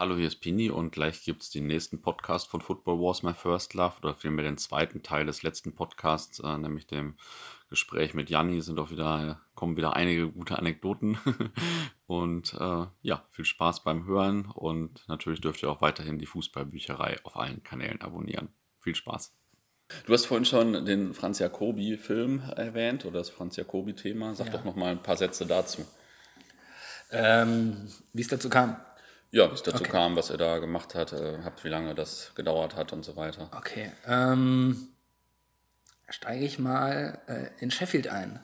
Hallo, hier ist Pini und gleich gibt es den nächsten Podcast von Football Wars My First Love oder vielmehr den zweiten Teil des letzten Podcasts, äh, nämlich dem Gespräch mit Janni. Sind auch wieder, kommen wieder einige gute Anekdoten. und äh, ja, viel Spaß beim Hören und natürlich dürft ihr auch weiterhin die Fußballbücherei auf allen Kanälen abonnieren. Viel Spaß. Du hast vorhin schon den Franz Jacobi-Film erwähnt oder das Franz Jacobi-Thema. Sag ja. doch noch mal ein paar Sätze dazu. Ähm, wie es dazu kam. Ja, wie es dazu okay. kam, was er da gemacht hat, äh, habt, wie lange das gedauert hat und so weiter. Okay. Ähm, steige ich mal äh, in Sheffield ein.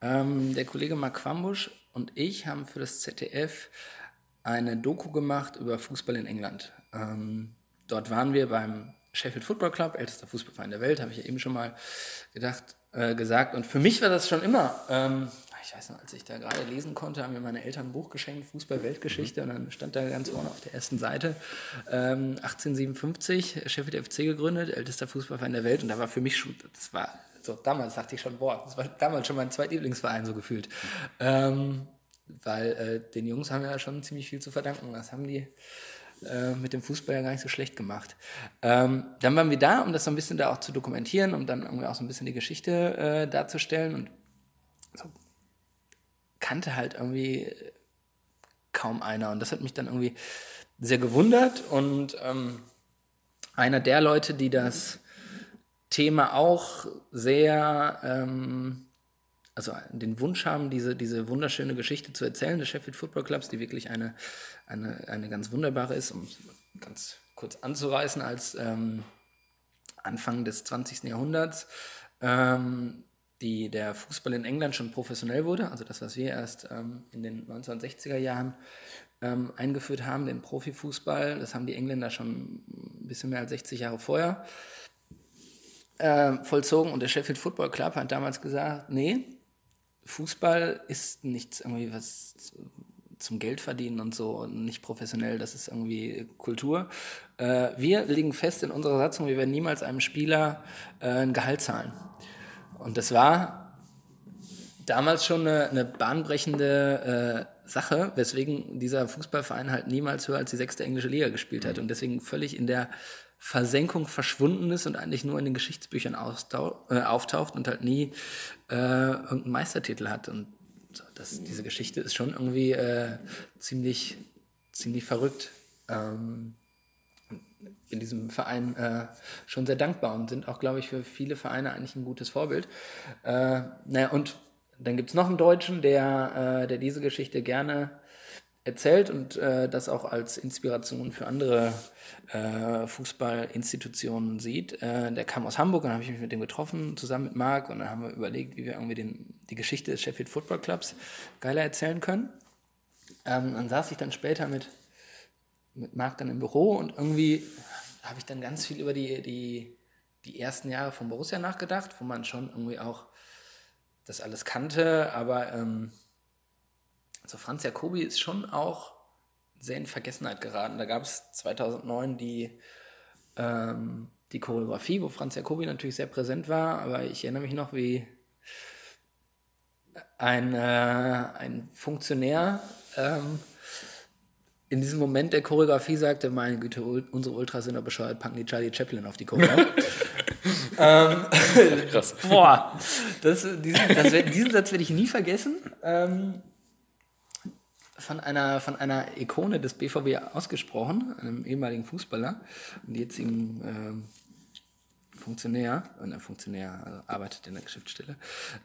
Ähm, der Kollege Mark Quambusch und ich haben für das ZDF eine Doku gemacht über Fußball in England. Ähm, dort waren wir beim Sheffield Football Club, ältester Fußballverein der Welt, habe ich ja eben schon mal gedacht, äh, gesagt. Und für mich war das schon immer ähm, ich weiß noch, als ich da gerade lesen konnte, haben mir meine Eltern ein Buch geschenkt, Fußball-Weltgeschichte, mhm. und dann stand da ganz vorne auf der ersten Seite, ähm, 1857, Sheffield FC gegründet, ältester Fußballverein der Welt, und da war für mich schon, das war, so damals dachte ich schon, boah, das war damals schon mein zweitlieblingsverein so gefühlt. Ähm, weil äh, den Jungs haben wir ja schon ziemlich viel zu verdanken. Das haben die äh, mit dem Fußball ja gar nicht so schlecht gemacht. Ähm, dann waren wir da, um das so ein bisschen da auch zu dokumentieren, um dann irgendwie auch so ein bisschen die Geschichte äh, darzustellen. Und so kannte halt irgendwie kaum einer. Und das hat mich dann irgendwie sehr gewundert. Und ähm, einer der Leute, die das Thema auch sehr, ähm, also den Wunsch haben, diese, diese wunderschöne Geschichte zu erzählen des Sheffield Football Clubs, die wirklich eine, eine, eine ganz wunderbare ist, um ganz kurz anzureißen, als ähm, Anfang des 20. Jahrhunderts ähm, die der Fußball in England schon professionell wurde, also das, was wir erst ähm, in den 1960er Jahren ähm, eingeführt haben, den Profifußball, das haben die Engländer schon ein bisschen mehr als 60 Jahre vorher äh, vollzogen und der Sheffield Football Club hat damals gesagt, nee, Fußball ist nichts irgendwie was zum Geld verdienen und so und nicht professionell, das ist irgendwie Kultur. Äh, wir legen fest in unserer Satzung, wir werden niemals einem Spieler äh, ein Gehalt zahlen. Und das war damals schon eine, eine bahnbrechende äh, Sache, weswegen dieser Fußballverein halt niemals höher als die sechste englische Liga gespielt hat und deswegen völlig in der Versenkung verschwunden ist und eigentlich nur in den Geschichtsbüchern äh, auftaucht und halt nie äh, irgendeinen Meistertitel hat. Und das, diese Geschichte ist schon irgendwie äh, ziemlich, ziemlich verrückt. Ähm, in diesem Verein äh, schon sehr dankbar und sind auch, glaube ich, für viele Vereine eigentlich ein gutes Vorbild. Äh, naja, und dann gibt es noch einen Deutschen, der, äh, der diese Geschichte gerne erzählt und äh, das auch als Inspiration für andere äh, Fußballinstitutionen sieht. Äh, der kam aus Hamburg und habe ich mich mit dem getroffen, zusammen mit Marc, und dann haben wir überlegt, wie wir irgendwie den, die Geschichte des Sheffield Football Clubs geiler erzählen können. Ähm, dann saß ich dann später mit mit Marc dann im Büro und irgendwie habe ich dann ganz viel über die, die, die ersten Jahre von Borussia nachgedacht, wo man schon irgendwie auch das alles kannte, aber ähm, so Franz Jacobi ist schon auch sehr in Vergessenheit geraten. Da gab es 2009 die, ähm, die Choreografie, wo Franz Jacobi natürlich sehr präsent war, aber ich erinnere mich noch, wie ein, äh, ein Funktionär ähm, in diesem Moment der Choreografie sagte, meine Güte, unsere Ultras sind doch bescheuert, packen die Charlie Chaplin auf die Choreo. ähm, Krass. Boah, das, diesen, das, diesen Satz werde ich nie vergessen. Ähm, von einer, von einer Ikone des BVB ausgesprochen, einem ehemaligen Fußballer und jetzigen ähm, Funktionär, äh, Funktionär also arbeitet in der Geschäftsstelle.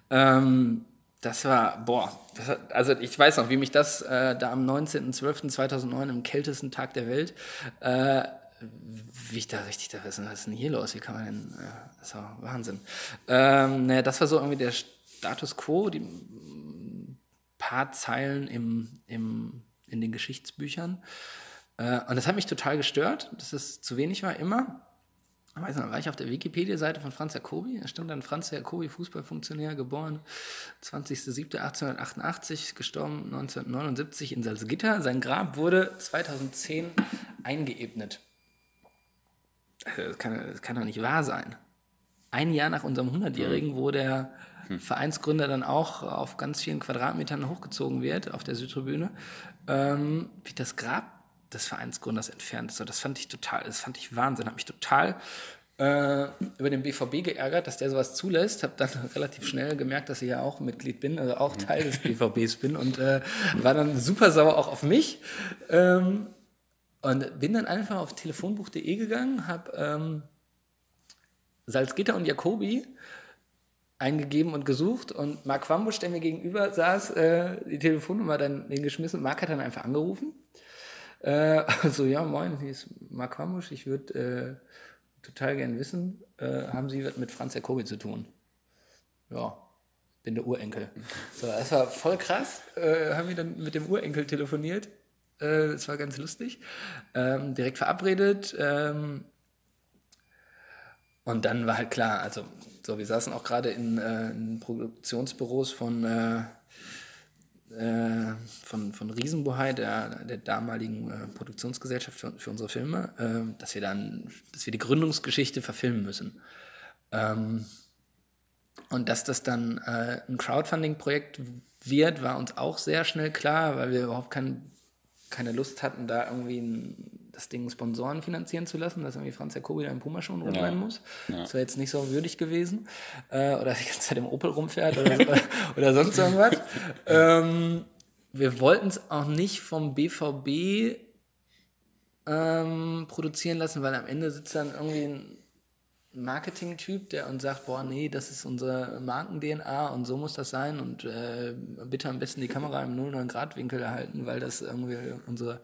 Ähm, das war, boah, das hat, also ich weiß noch, wie mich das äh, da am 19.12.2009 im kältesten Tag der Welt, äh, wie ich da richtig da was ist denn hier los? Wie kann man denn, äh, das war Wahnsinn. Ähm, naja, das war so irgendwie der Status quo, die paar Zeilen im, im, in den Geschichtsbüchern. Äh, und das hat mich total gestört, dass es zu wenig war, immer weiß nicht, war ich auf der Wikipedia-Seite von Franz Jacobi. Da stand dann Franz Jacobi, Fußballfunktionär, geboren 20.07.1888, gestorben 1979 in Salzgitter. Sein Grab wurde 2010 eingeebnet. Das kann, das kann doch nicht wahr sein. Ein Jahr nach unserem 100-Jährigen, wo der hm. Vereinsgründer dann auch auf ganz vielen Quadratmetern hochgezogen wird auf der Südtribüne, ähm, wird das Grab des Vereinsgründers entfernt. So, das fand ich total, das fand ich Wahnsinn, hat mich total äh, über den BVB geärgert, dass der sowas zulässt. Habe dann relativ schnell gemerkt, dass ich ja auch Mitglied bin, also auch Teil des BVBs bin und äh, war dann super sauer auch auf mich. Ähm, und bin dann einfach auf telefonbuch.de gegangen, habe ähm, Salzgitter und Jacobi eingegeben und gesucht und Marc Wambusch, der mir gegenüber saß, äh, die Telefonnummer dann geschmissen. Marc hat dann einfach angerufen. Äh, also ja, moin, hier ist Marc Wambusch. Ich würde äh, total gern wissen, äh, haben Sie was mit Franz Jacobi zu tun? Ja, bin der Urenkel. So, das war voll krass. Äh, haben wir dann mit dem Urenkel telefoniert. Äh, das war ganz lustig. Ähm, direkt verabredet. Ähm, und dann war halt klar, also so, wir saßen auch gerade in, äh, in Produktionsbüros von, äh, von, von Riesenbohai, der, der damaligen äh, Produktionsgesellschaft für, für unsere Filme, äh, dass wir dann, dass wir die Gründungsgeschichte verfilmen müssen. Ähm, und dass das dann äh, ein Crowdfunding-Projekt wird, war uns auch sehr schnell klar, weil wir überhaupt kein, keine Lust hatten, da irgendwie ein das Ding Sponsoren finanzieren zu lassen, dass irgendwie Franz Jacobi da im Puma schon rumrennen ja. muss. Ja. Das wäre jetzt nicht so würdig gewesen. Äh, oder die ganze Zeit im Opel rumfährt oder, so, oder sonst irgendwas. ähm, wir wollten es auch nicht vom BVB ähm, produzieren lassen, weil am Ende sitzt dann irgendwie ein Marketing-Typ, der uns sagt, boah, nee, das ist unsere Marken-DNA und so muss das sein und äh, bitte am besten die Kamera im 0,9-Grad-Winkel erhalten, weil das irgendwie unsere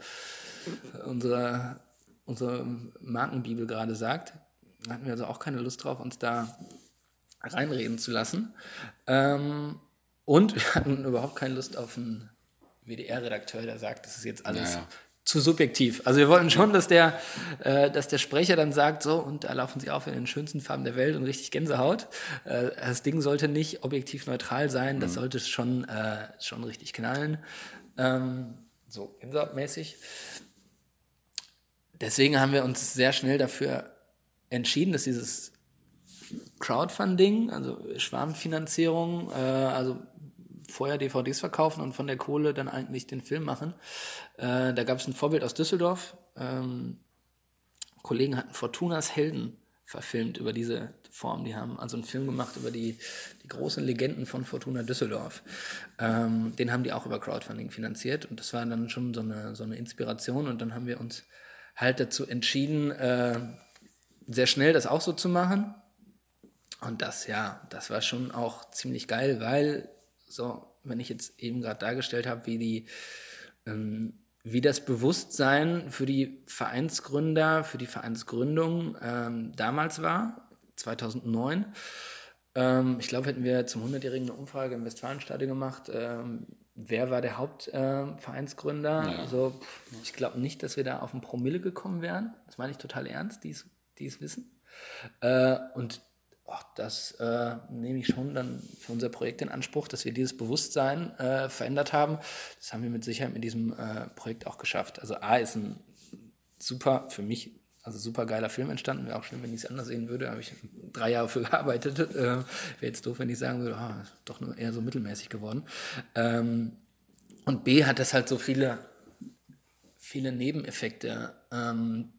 unsere, unsere Markenbibel gerade sagt. Da hatten wir also auch keine Lust drauf, uns da reinreden zu lassen. Ähm, und wir hatten überhaupt keine Lust auf einen WDR-Redakteur, der sagt, das ist jetzt alles naja. Zu subjektiv. Also wir wollten schon, dass der, äh, dass der Sprecher dann sagt, so, und da laufen sie auf in den schönsten Farben der Welt und richtig Gänsehaut. Äh, das Ding sollte nicht objektiv neutral sein, das mhm. sollte schon, äh, schon richtig knallen. Ähm, so Gänsehautmäßig deswegen haben wir uns sehr schnell dafür entschieden, dass dieses Crowdfunding, also Schwarmfinanzierung, äh, also vorher DVDs verkaufen und von der Kohle dann eigentlich den Film machen. Äh, da gab es ein Vorbild aus Düsseldorf. Ähm, Kollegen hatten Fortunas Helden verfilmt über diese Form. Die haben also einen Film gemacht über die, die großen Legenden von Fortuna Düsseldorf. Ähm, den haben die auch über Crowdfunding finanziert und das war dann schon so eine, so eine Inspiration und dann haben wir uns halt dazu entschieden, äh, sehr schnell das auch so zu machen. Und das, ja, das war schon auch ziemlich geil, weil, so, wenn ich jetzt eben gerade dargestellt habe, wie die, ähm, wie das Bewusstsein für die Vereinsgründer, für die Vereinsgründung ähm, damals war, 2009. Ähm, ich glaube, hätten wir zum 100-jährigen eine Umfrage im Westfalenstadion gemacht, ähm, wer war der Hauptvereinsgründer? Äh, ja. Also ich glaube nicht, dass wir da auf ein Promille gekommen wären. Das meine ich total ernst, die es wissen. Äh, und oh, das äh, nehme ich schon dann für unser Projekt in Anspruch, dass wir dieses Bewusstsein äh, verändert haben. Das haben wir mit Sicherheit mit diesem äh, Projekt auch geschafft. Also A ist ein super, für mich also super geiler Film entstanden. Wäre auch schön, wenn ich es anders sehen würde. Habe ich drei Jahre für gearbeitet. Äh, Wäre jetzt doof, wenn ich sagen würde, ah, doch nur eher so mittelmäßig geworden. Ähm, und B hat das halt so viele, viele Nebeneffekte ähm,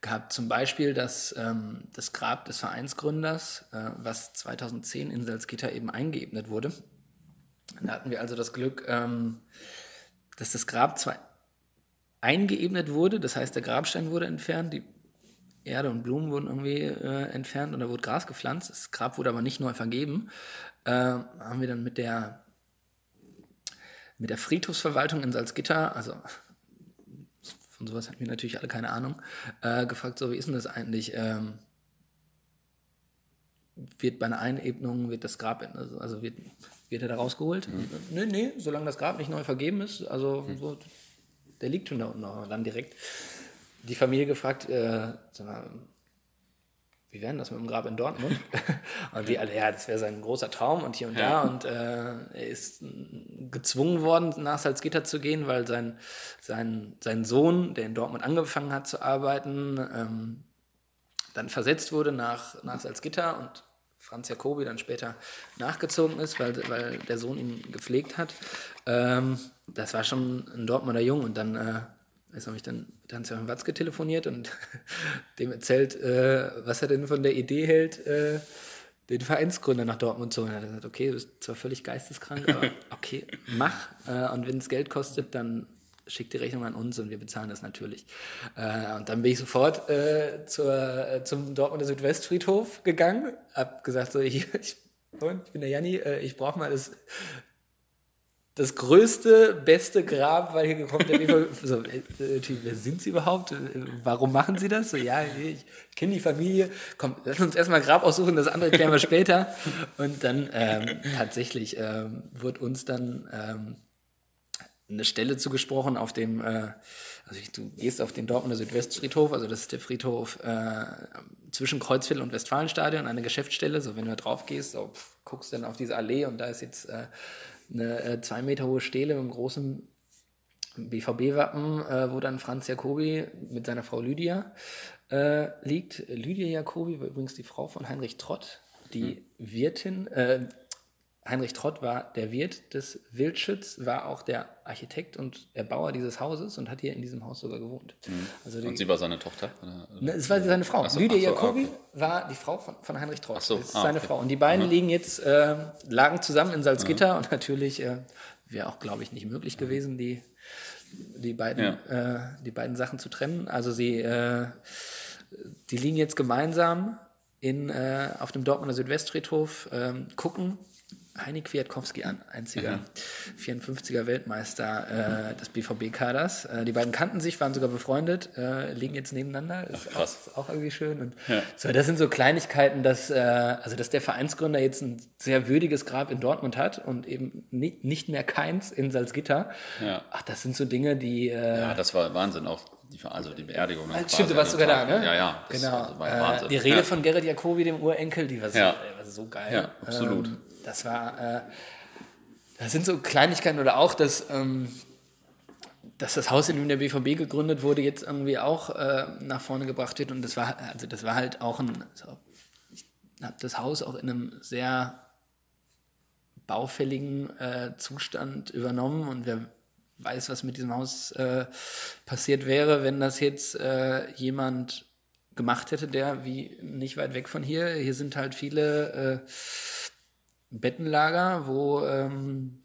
gehabt. Zum Beispiel das, ähm, das Grab des Vereinsgründers, äh, was 2010 in Salzgitter eben eingeebnet wurde. Da hatten wir also das Glück, ähm, dass das Grab zwar eingeebnet wurde. Das heißt, der Grabstein wurde entfernt, die Erde und Blumen wurden irgendwie äh, entfernt und da wurde Gras gepflanzt. Das Grab wurde aber nicht neu vergeben. Äh, haben wir dann mit der, mit der Friedhofsverwaltung in Salzgitter, also von sowas hatten wir natürlich alle keine Ahnung, äh, gefragt, so wie ist denn das eigentlich? Ähm, wird bei einer Einebnung, wird das Grab, also, also wird, wird er da rausgeholt? Mhm. Nee, nee, solange das Grab nicht neu vergeben ist, also mhm. so, der liegt schon da unten dann direkt die Familie gefragt, äh, wie wäre das mit dem Grab in Dortmund? und die alle, ja, das wäre sein großer Traum und hier und ja. da. Und äh, er ist gezwungen worden, nach Salzgitter zu gehen, weil sein, sein, sein Sohn, der in Dortmund angefangen hat zu arbeiten, ähm, dann versetzt wurde nach, nach Salzgitter und Franz Jacobi dann später nachgezogen ist, weil, weil der Sohn ihn gepflegt hat. Ähm, das war schon ein Dortmunder Jung und dann äh, weiß habe ich dann mit Hans-Joachim Watzke telefoniert und dem erzählt, äh, was er denn von der Idee hält, äh, den Vereinsgründer nach Dortmund zu holen. Er hat gesagt, okay, du bist zwar völlig geisteskrank, aber okay, mach. Äh, und wenn es Geld kostet, dann schick die Rechnung an uns und wir bezahlen das natürlich. Äh, und dann bin ich sofort äh, zur, äh, zum Dortmunder Südwestfriedhof gegangen, hab gesagt, so, ich, ich, ich bin der Janni, ich brauche mal das das größte, beste Grab, weil hier gekommen ist. so, äh, wer sind Sie überhaupt? Warum machen Sie das? So, ja, ich kenne die Familie. Komm, lass uns erstmal Grab aussuchen, das andere klären wir später. Und dann ähm, tatsächlich ähm, wird uns dann ähm, eine Stelle zugesprochen auf dem, äh, also du gehst auf den Dortmunder Südwestfriedhof, also das ist der Friedhof äh, zwischen Kreuzviertel und Westfalenstadion, eine Geschäftsstelle. So, wenn du da drauf gehst, so, pff, guckst dann auf diese Allee und da ist jetzt äh, eine äh, zwei Meter hohe Stele mit einem großen BVB-Wappen, äh, wo dann Franz Jacobi mit seiner Frau Lydia äh, liegt. Lydia Jacobi war übrigens die Frau von Heinrich Trott, die mhm. Wirtin, äh, Heinrich Trott war der Wirt des Wildschütz, war auch der Architekt und Erbauer dieses Hauses und hat hier in diesem Haus sogar gewohnt. Mhm. Also die, und sie war seine Tochter? Oder? Ne, es war seine Frau. So, Lydia so, Jacobi okay. war die Frau von, von Heinrich Trott. So, das ist ah, seine okay. Frau. Und die beiden mhm. liegen jetzt, äh, lagen zusammen in Salzgitter mhm. und natürlich äh, wäre auch, glaube ich, nicht möglich gewesen, die, die, beiden, ja. äh, die beiden Sachen zu trennen. Also sie, äh, die liegen jetzt gemeinsam in, äh, auf dem Dortmunder Südwestfriedhof, ähm, gucken Heini Kwiatkowski an, einziger mhm. 54er Weltmeister äh, des BVB-Kaders. Äh, die beiden kannten sich, waren sogar befreundet, äh, liegen jetzt nebeneinander. Ist, Ach, auch, ist auch, irgendwie schön. Und ja. so, das sind so Kleinigkeiten, dass, äh, also dass der Vereinsgründer jetzt ein sehr würdiges Grab in Dortmund hat und eben nicht, nicht mehr keins in Salzgitter. Ja. Ach, das sind so Dinge, die. Äh, ja, das war Wahnsinn auch. Die, also die Beerdigung. Also stimmt, du warst sogar da, ne? Ja, ja. Genau. Also die Rede ja. von Gerrit Jacobi, dem Urenkel, die war so, war so geil. Ja, absolut. Ähm, das war, äh, das sind so Kleinigkeiten oder auch, dass, ähm, dass das Haus, in dem der BVB gegründet wurde, jetzt irgendwie auch äh, nach vorne gebracht wird. Und das war, also das war halt auch ein, also ich habe das Haus auch in einem sehr baufälligen äh, Zustand übernommen und wer weiß, was mit diesem Haus äh, passiert wäre, wenn das jetzt äh, jemand gemacht hätte, der wie nicht weit weg von hier, hier sind halt viele äh, Bettenlager, wo ähm,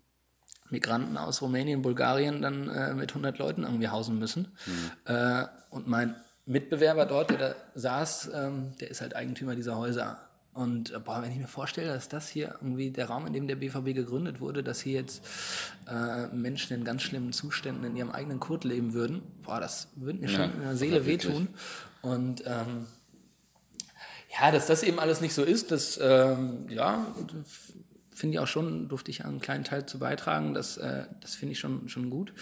Migranten aus Rumänien, Bulgarien dann äh, mit 100 Leuten irgendwie hausen müssen. Mhm. Äh, und mein Mitbewerber dort, der da saß, ähm, der ist halt Eigentümer dieser Häuser. Und äh, boah, wenn ich mir vorstelle, dass das hier irgendwie der Raum, in dem der BVB gegründet wurde, dass hier jetzt äh, Menschen in ganz schlimmen Zuständen in ihrem eigenen Kot leben würden, boah, das würde mir schon in der Seele wehtun. Und ähm, ja, dass das eben alles nicht so ist, das, ähm, ja, finde ich auch schon, durfte ich einen kleinen Teil zu beitragen. Das, äh, das finde ich schon, schon gut.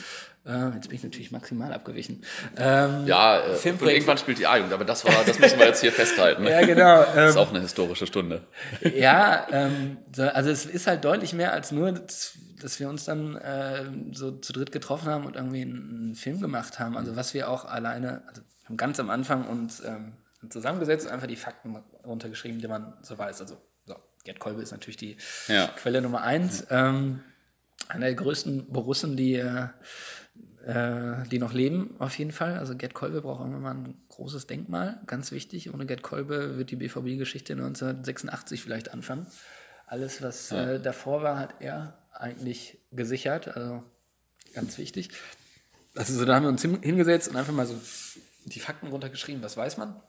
Äh, jetzt bin ich natürlich maximal abgewichen. Ähm, ja, äh, irgendwann spielt die A-Jugend, aber das, war, das müssen wir jetzt hier festhalten. ja, genau. Ähm, das ist auch eine historische Stunde. ja, ähm, also es ist halt deutlich mehr als nur, dass wir uns dann äh, so zu dritt getroffen haben und irgendwie einen, einen Film gemacht haben. Also was wir auch alleine, also ganz am Anfang uns ähm, zusammengesetzt und einfach die Fakten runtergeschrieben, die man so weiß. Also so, Gerd Kolbe ist natürlich die ja. Quelle Nummer eins. Ähm, einer der größten Borussen, die, äh, die noch leben, auf jeden Fall. Also Gerd Kolbe braucht irgendwann mal ein großes Denkmal, ganz wichtig. Ohne Gerd Kolbe wird die BVB-Geschichte 1986 vielleicht anfangen. Alles, was ja. äh, davor war, hat er eigentlich gesichert. Also ganz wichtig. Also so, da haben wir uns hingesetzt und einfach mal so die Fakten runtergeschrieben, was weiß man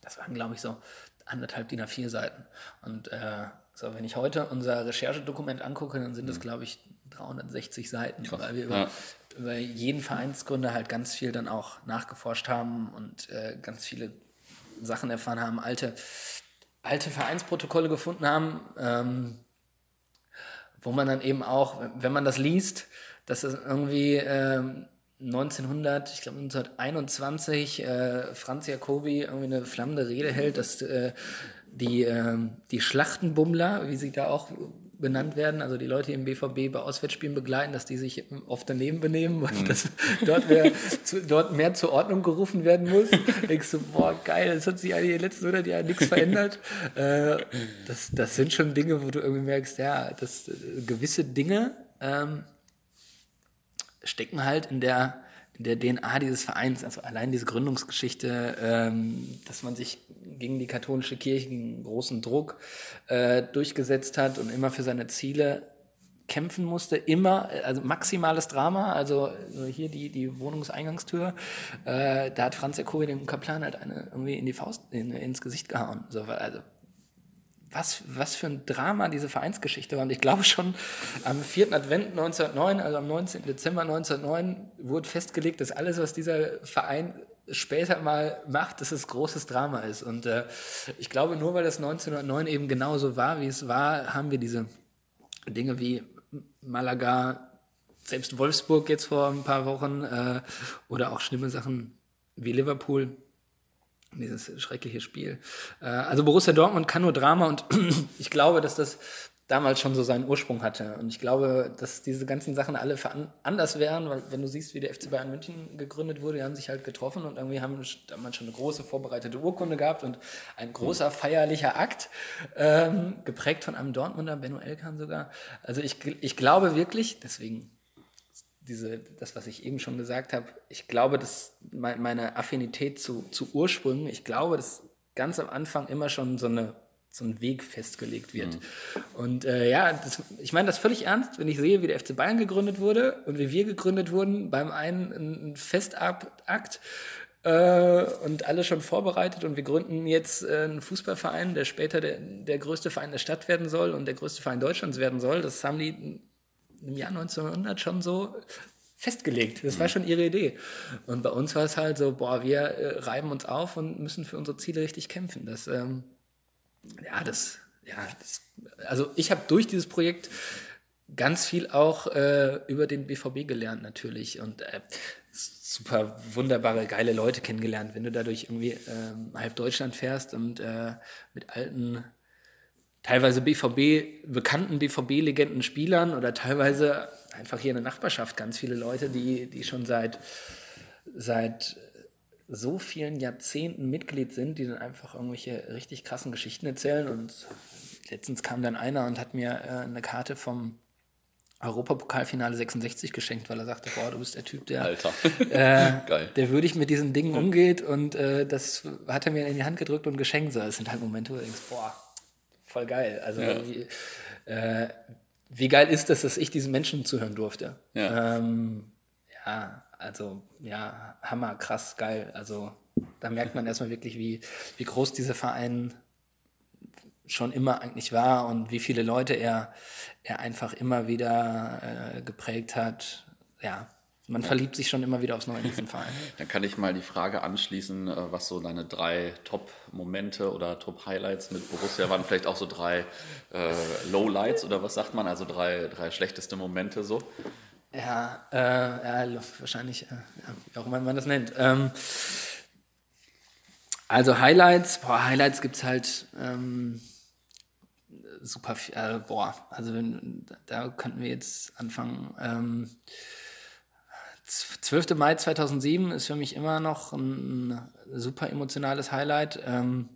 das waren, glaube ich, so anderthalb DIN A4 Seiten. Und äh, so, wenn ich heute unser Recherchedokument angucke, dann sind das, mhm. glaube ich, 360 Seiten, Krass. weil wir über, ja. über, jeden Vereinsgründer halt ganz viel dann auch nachgeforscht haben und äh, ganz viele Sachen erfahren haben, alte, alte Vereinsprotokolle gefunden haben, ähm, wo man dann eben auch, wenn man das liest, dass es irgendwie ähm, 1900, ich glaube 1921, äh, Franz Jacobi irgendwie eine flammende Rede hält, dass äh, die, äh, die Schlachtenbummler, wie sie da auch benannt werden, also die Leute, die im BVB bei Auswärtsspielen begleiten, dass die sich oft daneben benehmen, weil mhm. das dort mehr, zu, dort mehr zur Ordnung gerufen werden muss. Denkst du, boah, geil, das hat sich eigentlich in den letzten 100 Jahren nichts verändert. Äh, das, das sind schon Dinge, wo du irgendwie merkst, ja, dass äh, gewisse Dinge ähm, stecken halt in der, in der DNA dieses Vereins, also allein diese Gründungsgeschichte, ähm, dass man sich gegen die katholische Kirche, gegen großen Druck äh, durchgesetzt hat und immer für seine Ziele kämpfen musste, immer, also maximales Drama, also hier die, die Wohnungseingangstür, äh, da hat Franz Jacobi dem Kaplan halt eine irgendwie in die Faust, in, ins Gesicht gehauen. So, also was, was für ein Drama diese Vereinsgeschichte war. Und ich glaube schon am 4. Advent 1909, also am 19. Dezember 1909, wurde festgelegt, dass alles, was dieser Verein später mal macht, dass es großes Drama ist. Und äh, ich glaube, nur weil das 1909 eben genauso war, wie es war, haben wir diese Dinge wie Malaga, selbst Wolfsburg jetzt vor ein paar Wochen äh, oder auch schlimme Sachen wie Liverpool dieses schreckliche Spiel. Äh, also Borussia Dortmund kann nur Drama und ich glaube, dass das damals schon so seinen Ursprung hatte. Und ich glaube, dass diese ganzen Sachen alle anders wären, weil wenn du siehst, wie der FC Bayern München gegründet wurde, die haben sich halt getroffen und irgendwie haben damals schon eine große vorbereitete Urkunde gehabt und ein großer feierlicher Akt, ähm, geprägt von einem Dortmunder, Benno Elkan sogar. Also ich, ich glaube wirklich, deswegen diese, das, was ich eben schon gesagt habe, ich glaube, dass meine Affinität zu, zu Ursprüngen, ich glaube, dass ganz am Anfang immer schon so, eine, so ein Weg festgelegt wird. Mhm. Und äh, ja, das, ich meine das völlig ernst, wenn ich sehe, wie der FC Bayern gegründet wurde und wie wir gegründet wurden, beim einen ein Festakt äh, und alle schon vorbereitet und wir gründen jetzt äh, einen Fußballverein, der später der, der größte Verein der Stadt werden soll und der größte Verein Deutschlands werden soll. Das haben die im Jahr 1900 schon so festgelegt. Das war mhm. schon ihre Idee. Und bei uns war es halt so, boah, wir äh, reiben uns auf und müssen für unsere Ziele richtig kämpfen. Das, ähm, ja, das, ja, das, also ich habe durch dieses Projekt ganz viel auch äh, über den BVB gelernt natürlich und äh, super wunderbare, geile Leute kennengelernt, wenn du dadurch irgendwie ähm, halb Deutschland fährst und äh, mit alten teilweise BVB, bekannten BVB-Legenden Spielern oder teilweise einfach hier in der Nachbarschaft ganz viele Leute, die, die schon seit, seit so vielen Jahrzehnten Mitglied sind, die dann einfach irgendwelche richtig krassen Geschichten erzählen. Und letztens kam dann einer und hat mir äh, eine Karte vom Europapokalfinale 66 geschenkt, weil er sagte, boah, du bist der Typ, der, äh, der würdig mit diesen Dingen umgeht. Und äh, das hat er mir in die Hand gedrückt und geschenkt. So, das sind halt Momente, wo du denkst, boah, voll geil. Also ja. wie, äh, wie, geil ist das, dass ich diesen Menschen zuhören durfte? Ja, ähm, ja also ja, hammer, krass, geil. Also da merkt man erstmal wirklich, wie, wie groß dieser Verein schon immer eigentlich war und wie viele Leute er, er einfach immer wieder äh, geprägt hat. Ja, man ja. verliebt sich schon immer wieder aufs Neue in diesen Verein. Dann kann ich mal die Frage anschließen, äh, was so deine drei Top-Momente oder Top-Highlights mit Borussia waren. Vielleicht auch so drei äh, Lowlights oder was sagt man? Also drei, drei schlechteste Momente so. Ja, äh, ja wahrscheinlich, äh, ja, wie auch immer man das nennt. Ähm, also Highlights, boah, Highlights gibt es halt ähm, super viel, äh, boah, also wenn, da könnten wir jetzt anfangen. Ähm, 12. Mai 2007 ist für mich immer noch ein super emotionales Highlight. Ähm,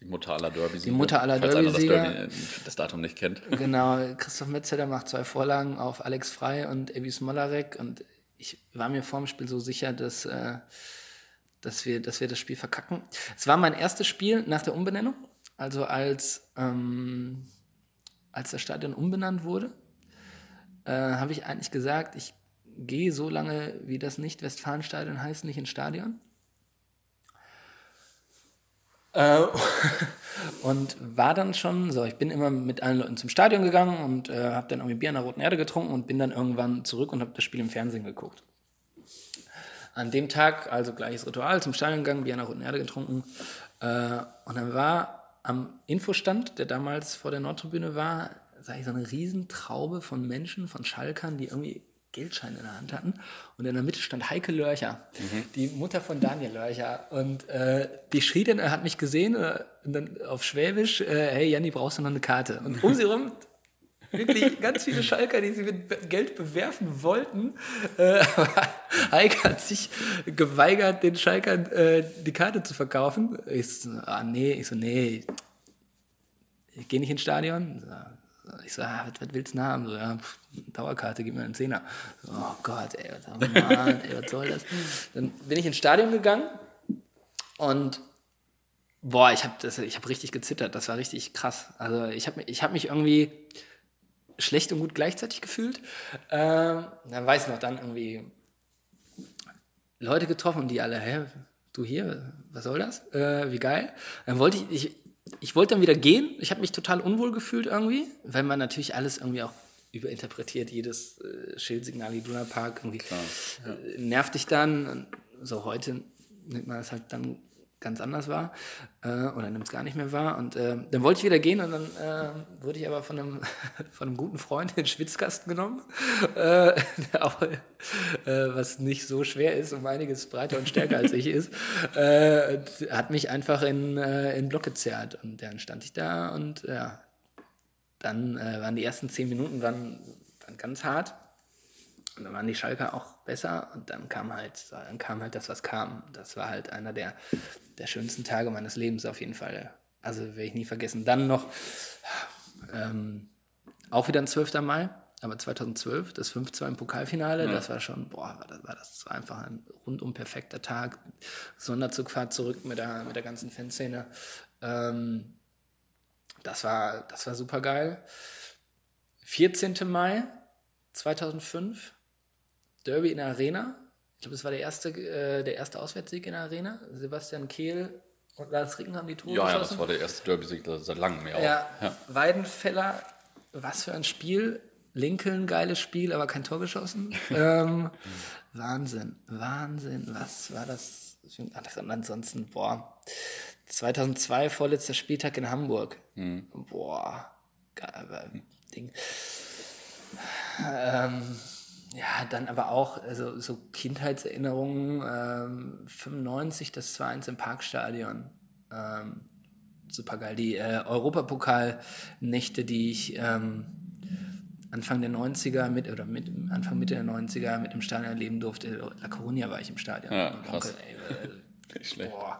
die Mutter aller Derby. Die Mutter aller Derby-Sieger. Das, Derby, das Datum nicht kennt. Genau, Christoph Metzeler macht zwei Vorlagen auf Alex Frei und Ebi Smolarek und ich war mir vor dem Spiel so sicher, dass, äh, dass, wir, dass wir das Spiel verkacken. Es war mein erstes Spiel nach der Umbenennung, also als, ähm, als das Stadion umbenannt wurde, äh, habe ich eigentlich gesagt, ich gehe so lange, wie das Nicht-Westfalenstadion heißt, nicht ins Stadion. Äh, und war dann schon so, ich bin immer mit allen Leuten zum Stadion gegangen und äh, habe dann irgendwie Bier an der Roten Erde getrunken und bin dann irgendwann zurück und habe das Spiel im Fernsehen geguckt. An dem Tag, also gleiches Ritual, zum Stadion gegangen, Bier an der Roten Erde getrunken. Äh, und dann war am Infostand, der damals vor der Nordtribüne war, sag ich, so eine Riesentraube von Menschen, von Schalkern, die irgendwie Geldschein in der Hand hatten. Und in der Mitte stand Heike Lörcher, mhm. die Mutter von Daniel Lörcher. Und äh, die schrie dann, er hat mich gesehen, äh, und dann auf Schwäbisch, äh, hey Janni, brauchst du noch eine Karte? Und um sie rum wirklich ganz viele Schalker, die sie mit Geld bewerfen wollten. Äh, Heike hat sich geweigert, den Schalkern äh, die Karte zu verkaufen. Ich so, ah nee, ich so, nee, ich gehe nicht ins Stadion. Ich so, ah, was, was willst du haben? So, ja, pff, Dauerkarte, gib mir einen Zehner. Oh Gott, ey, was, Mann, ey, was soll das? Dann bin ich ins Stadion gegangen und boah, ich habe hab richtig gezittert. Das war richtig krass. Also ich habe ich hab mich irgendwie schlecht und gut gleichzeitig gefühlt. Ähm, dann weiß noch, dann irgendwie Leute getroffen die alle, hä, du hier, was soll das? Äh, wie geil. Dann wollte ich, ich, ich wollte dann wieder gehen. Ich habe mich total unwohl gefühlt irgendwie, weil man natürlich alles irgendwie auch überinterpretiert, jedes äh, Schildsignal Iduna Park irgendwie Klar, ja. äh, nervt dich dann. So heute nimmt man das halt dann ganz anders war äh, oder nimmt es gar nicht mehr wahr. Und äh, dann wollte ich wieder gehen und dann äh, wurde ich aber von einem, von einem guten Freund in den Schwitzkasten genommen, äh, auch, was nicht so schwer ist, um einiges breiter und stärker als ich ist, hat mich einfach in, in den Block gezerrt. Und dann stand ich da und ja, dann äh, waren die ersten zehn Minuten waren, waren ganz hart. Und dann waren die Schalker auch besser und dann kam halt, dann kam halt das, was kam. Das war halt einer der, der schönsten Tage meines Lebens auf jeden Fall. Also werde ich nie vergessen. Dann noch ähm, auch wieder ein 12. Mai, aber 2012, das 5-2 im Pokalfinale, ja. das war schon, boah, war das, war das war einfach ein rundum perfekter Tag. Sonderzugfahrt zurück mit der, mit der ganzen Fanszene. Ähm, das war, das war super geil. 14. Mai 2005, Derby in der Arena. Ich glaube, das war der erste, äh, der erste Auswärtssieg in der Arena. Sebastian Kehl und Lars Ricken haben die Tore ja, geschossen. Ja, das war der erste Derby-Sieg seit langem. Ja, ja, Weidenfeller, was für ein Spiel. Lincoln, geiles Spiel, aber kein Tor geschossen. ähm, Wahnsinn, Wahnsinn. Was war das? Ansonsten, boah. 2002, vorletzter Spieltag in Hamburg. Mhm. Boah, geil, Ding. Ähm, ja, dann aber auch also so Kindheitserinnerungen. Ähm, 95, das 2-1 im Parkstadion. Ähm, super geil. Die äh, Europapokalnächte, die ich ähm, Anfang der 90er, mit, oder mit, Anfang Mitte der 90er mit im Stadion erleben durfte. La Coruña war ich im Stadion. Ja, krass. Onkel, ey, äh, Nicht schlecht. Boah.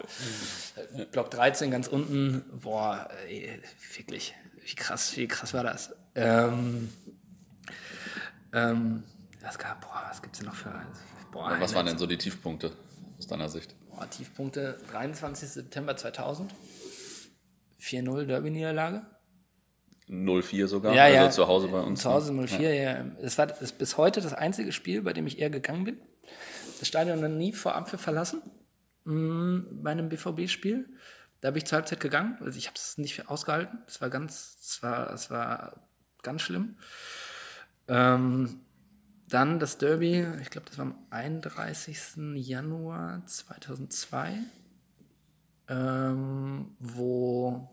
Block 13 ganz unten. Boah, ey, wirklich. Wie krass, wie krass war das? Ähm, ähm, das gab, boah, was gibt es denn noch für. Boah, was waren denn so die Tiefpunkte aus deiner Sicht? Boah, Tiefpunkte 23. September 2000. 4-0 Derby-Niederlage. 0-4 sogar, ja, also ja. zu Hause bei uns. Zu Hause 0-4, ja. ja. Es war das bis heute das einzige Spiel, bei dem ich eher gegangen bin. Das Stadion dann nie vor Apfel verlassen, bei einem BVB-Spiel. Da bin ich zur Halbzeit gegangen, also ich habe es nicht ausgehalten. Es war ganz, es war, es war ganz schlimm. Ähm, dann das Derby, ich glaube, das war am 31. Januar 2002, ähm, wo.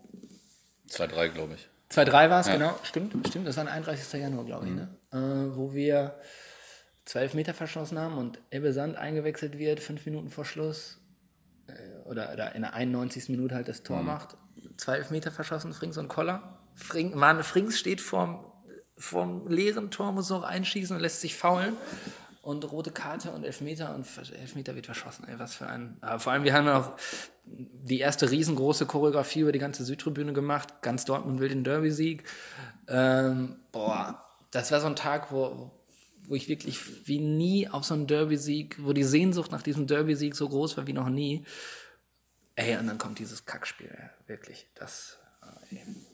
2-3, glaube ich. 2-3 war es, ja. genau. Stimmt, stimmt. Das war am 31. Januar, glaube ich, mhm. ne? Äh, wo wir 12 Meter verschossen haben und Ebbe Sand eingewechselt wird, fünf Minuten vor Schluss. Oder, oder in der 91. Minute halt das Tor mhm. macht. 12 Meter verschossen, Frings und Koller. Fring, Mann, Frings steht vorm vom leeren Tor muss noch einschießen und lässt sich faulen. Und rote Karte und Elfmeter und Elfmeter wird verschossen. Ey, was für ein. Aber vor allem, wir haben ja auch die erste riesengroße Choreografie über die ganze Südtribüne gemacht. Ganz Dortmund will den Derby-Sieg. Ähm, boah, das war so ein Tag, wo, wo ich wirklich wie nie auf so einen Derby-Sieg, wo die Sehnsucht nach diesem Derby-Sieg so groß war wie noch nie. Ey, und dann kommt dieses Kackspiel, wirklich. Das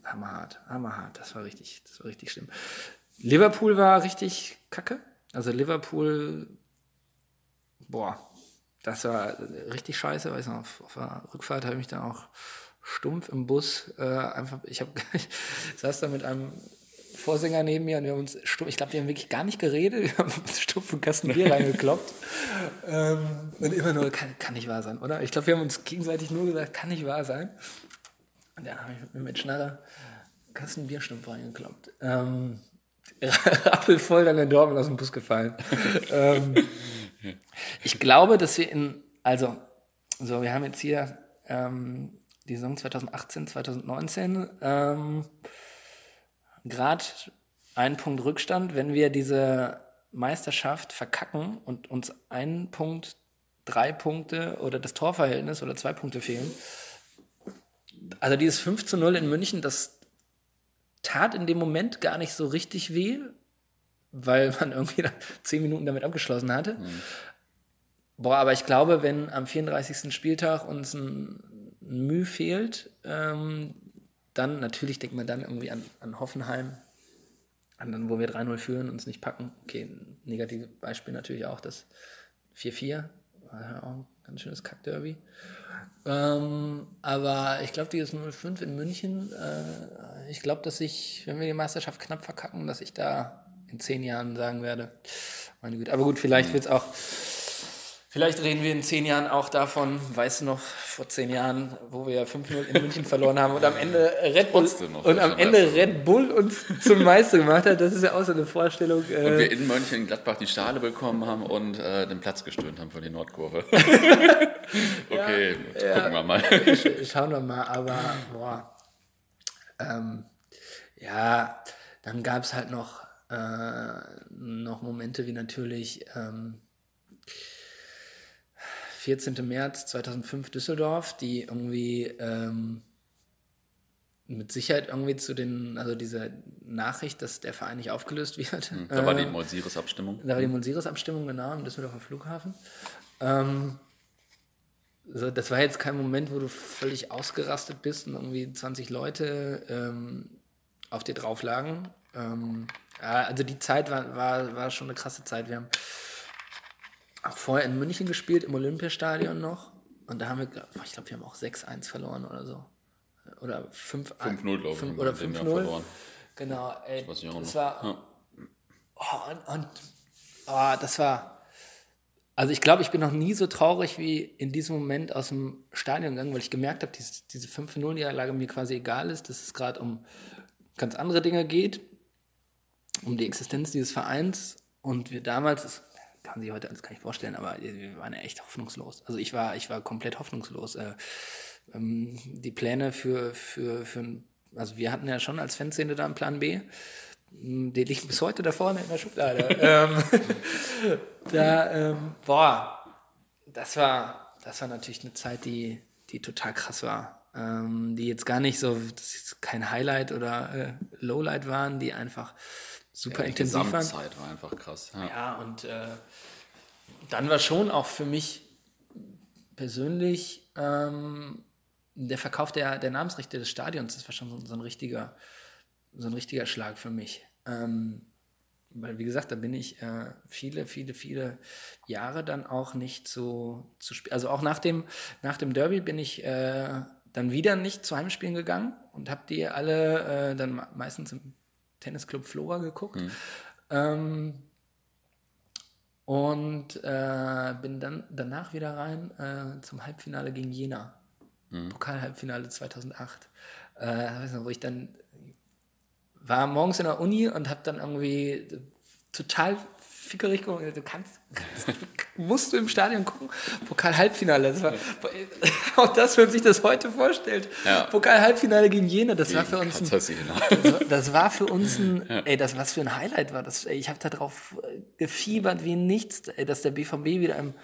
hammerhart, hammerhart. Das war richtig, das war richtig schlimm. Liverpool war richtig kacke. Also Liverpool, boah, das war richtig scheiße. Weiß noch, auf, auf der Rückfahrt habe ich mich dann auch stumpf im Bus äh, einfach, ich habe, saß da mit einem Vorsänger neben mir und wir haben uns, stumpf, ich glaube, wir haben wirklich gar nicht geredet, wir haben uns stumpf einen Kasten Bier reingekloppt ähm, und immer nur, kann, kann nicht wahr sein, oder? Ich glaube, wir haben uns gegenseitig nur gesagt, kann nicht wahr sein. Und dann habe ich mir mit Schnarre Kasten Bierstumpf reingekloppt. Ähm, rappelvoll dann der Dortmund aus dem Bus gefallen. ähm, ich glaube, dass wir in, also, so, wir haben jetzt hier ähm, die Saison 2018, 2019, ähm, gerade einen Punkt Rückstand, wenn wir diese Meisterschaft verkacken und uns einen Punkt, drei Punkte oder das Torverhältnis oder zwei Punkte fehlen, also dieses 5 zu 0 in München, das, tat in dem Moment gar nicht so richtig weh, weil man irgendwie zehn Minuten damit abgeschlossen hatte. Mhm. Boah, aber ich glaube, wenn am 34. Spieltag uns ein, ein Mühe fehlt, ähm, dann natürlich denkt man dann irgendwie an, an Hoffenheim, an dann, wo wir 3-0 führen, uns nicht packen. Okay, negatives Beispiel natürlich auch das 4-4, war ja auch ein ganz schönes Kackderby. Ähm, aber ich glaube, dieses 0-5 in München, äh, ich glaube, dass ich, wenn wir die Meisterschaft knapp verkacken, dass ich da in zehn Jahren sagen werde, meine Güte. Aber gut, vielleicht wird es auch Vielleicht reden wir in zehn Jahren auch davon, weißt du noch, vor zehn Jahren, wo wir 5-0 in München verloren haben und am Ende Red Bull, und am Ende Red Bull uns zum Meister gemacht hat. Das ist ja auch so eine Vorstellung. Äh und wir in Mönchengladbach die Schale bekommen haben und äh, den Platz gestöhnt haben für die Nordkurve. okay, ja, gucken wir mal. Schauen wir mal, aber boah. Ähm, ja, dann gab es halt noch, äh, noch Momente wie natürlich. Ähm, 14. März 2005 Düsseldorf, die irgendwie ähm, mit Sicherheit irgendwie zu den, also diese Nachricht, dass der Verein nicht aufgelöst wird. Hm, da war die ähm, Molsiris-Abstimmung. Da war die Molsiris-Abstimmung, genau, im Düsseldorfer Flughafen. Ähm, so, das war jetzt kein Moment, wo du völlig ausgerastet bist und irgendwie 20 Leute ähm, auf dir drauf lagen. Ähm, also die Zeit war, war, war schon eine krasse Zeit. Wir haben auch vorher in München gespielt, im Olympiastadion noch. Und da haben wir, ich glaube, wir haben auch 6-1 verloren oder so. Oder 5-0, glaube ich. Oder 5-0. Genau, ey. Das, das war. Ja. Oh, und, und oh, das war. Also ich glaube, ich bin noch nie so traurig wie in diesem Moment aus dem Stadion gegangen, weil ich gemerkt habe, diese, diese 5-0-Niederlage mir quasi egal ist, dass es gerade um ganz andere Dinge geht, um die Existenz dieses Vereins. Und wir damals, kann sich heute alles gar nicht vorstellen, aber wir waren ja echt hoffnungslos. Also ich war, ich war komplett hoffnungslos. Äh, ähm, die Pläne für, für, für, also wir hatten ja schon als Fanszene da einen Plan B. Hm, die liegt bis heute da vorne in der Schublade. ähm, da, ähm, boah, das war, das war natürlich eine Zeit, die, die total krass war. Ähm, die jetzt gar nicht so, das ist kein Highlight oder äh, Lowlight waren, die einfach super ja, intensiv waren. Die Gesamtzeit war einfach krass. Ja, ja und äh, dann war schon auch für mich persönlich ähm, der Verkauf der, der Namensrechte des Stadions, das war schon so, so ein richtiger, so ein richtiger Schlag für mich. Ähm, weil, wie gesagt, da bin ich äh, viele, viele, viele Jahre dann auch nicht so zu spielen. Also auch nach dem, nach dem Derby bin ich äh, dann wieder nicht zu Heimspielen gegangen und habe die alle äh, dann meistens im Tennisclub Flora geguckt. Mhm. Ähm, und äh, bin dann danach wieder rein äh, zum Halbfinale gegen Jena. Mhm. Pokal-Halbfinale 2008. Äh, weiß noch, wo ich dann war morgens in der Uni und habe dann irgendwie total fickerig geguckt. Du kannst, musst du im Stadion gucken. Pokal-Halbfinale. Das war, auch das, wenn sich das heute vorstellt. Ja. Pokal-Halbfinale gegen Jena, das war für uns ein, das, war für uns ein, ja. ey, das was für ein Highlight war. Das, ey, ich habe darauf gefiebert wie nichts, ey, dass der BVB wieder im,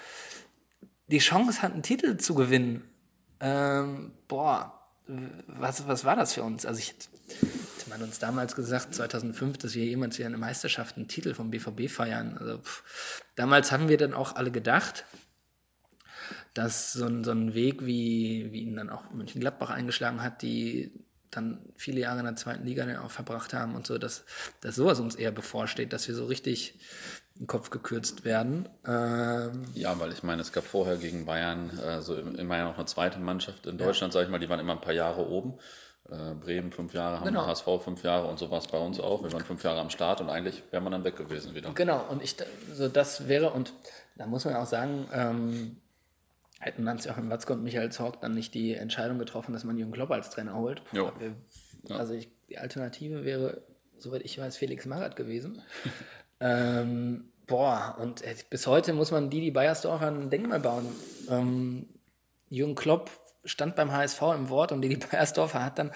die Chance hat, einen Titel zu gewinnen. Ähm, boah, was, was war das für uns? Also ich man uns damals gesagt, 2005, dass wir jemals wieder eine Meisterschaft, einen Titel vom BVB feiern. Also pff, damals haben wir dann auch alle gedacht, dass so ein, so ein Weg, wie, wie ihn dann auch Mönchengladbach eingeschlagen hat, die dann viele Jahre in der zweiten Liga dann auch verbracht haben und so, dass, dass sowas uns eher bevorsteht, dass wir so richtig den Kopf gekürzt werden. Ähm ja, weil ich meine, es gab vorher gegen Bayern, also immer ja noch eine zweite Mannschaft in Deutschland, ja. sage ich mal, die waren immer ein paar Jahre oben. Äh, Bremen fünf Jahre, haben genau. HSV fünf Jahre und so war es bei uns auch. Wir waren fünf Jahre am Start und eigentlich wäre man dann weg gewesen wieder. Genau, und ich, so das wäre, und da muss man auch sagen, ähm, hätten Hans-Joachim Watzke und Michael Zorg dann nicht die Entscheidung getroffen, dass man Jürgen Klopp als Trainer holt. Wir, also ich, die Alternative wäre, soweit ich weiß, Felix Magath gewesen. ähm, boah, und äh, bis heute muss man Didi Beiersdorfer ein Denkmal bauen. Ähm, Jürgen Klopp stand beim HSV im Wort und Didi Beiersdorfer hat dann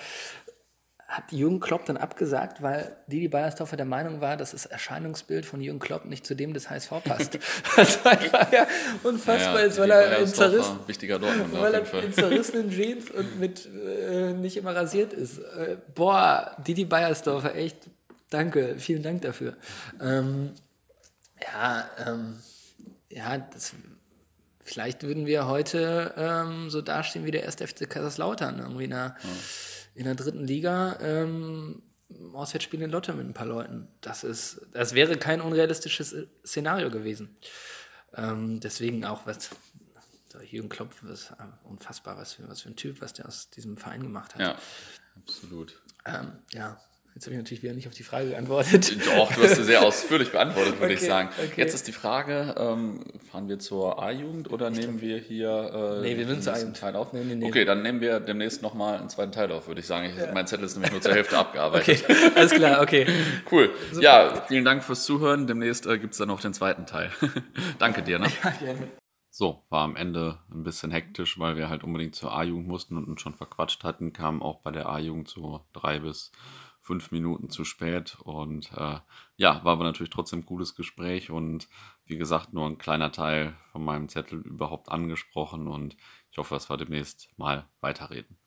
hat Jürgen Klopp dann abgesagt, weil Didi Beiersdorfer der Meinung war, dass das Erscheinungsbild von Jürgen Klopp nicht zu dem des HSV passt. das war ja unfassbar Ja, ist, weil er in, Beiersdorfer, zerriss, wichtiger Dortmunder auf weil er in zerrissenen Jeans und mit äh, nicht immer rasiert ist. Äh, boah, Didi Beiersdorfer, echt, danke, vielen Dank dafür. Ähm, ja, ähm, ja, das, vielleicht würden wir heute ähm, so dastehen wie der erste FC Kaiserslautern, irgendwie in der, in der dritten Liga. Ähm, Auswärtsspiel in Lotte mit ein paar Leuten. Das, ist, das wäre kein unrealistisches Szenario gewesen. Ähm, deswegen auch, was so Jürgen Klopp, was äh, unfassbar, was für, was für ein Typ, was der aus diesem Verein gemacht hat. Ja, absolut. Ähm, ja. Jetzt habe ich natürlich wieder nicht auf die Frage geantwortet. Doch, du hast sie sehr ausführlich beantwortet, würde ich Okay, sagen. okay. Jetzt ist die Frage, ähm, fahren wir zur A-Jugend oder nehmen wir hier äh, Nee, wir nächsten A-Jugend. Teil auf? Nee, nee, nee. Okay, dann nehmen wir demnächst nochmal einen zweiten Teil auf, würde ich sagen. Ich, Mein Zettel ist nämlich nur zur Hälfte abgearbeitet. Okay, alles klar, okay. Cool. Ja, vielen Dank fürs Zuhören. Demnächst äh, gibt es dann noch den zweiten Teil. Danke dir. Ne? So, war am Ende ein bisschen hektisch, weil wir halt unbedingt zur A-Jugend mussten und uns schon verquatscht hatten, kam auch bei der A-Jugend so drei bis fünf Minuten zu spät und äh, ja, war aber natürlich trotzdem ein gutes Gespräch und wie gesagt, nur ein kleiner Teil von meinem Zettel überhaupt angesprochen und ich hoffe, dass wir demnächst mal weiterreden.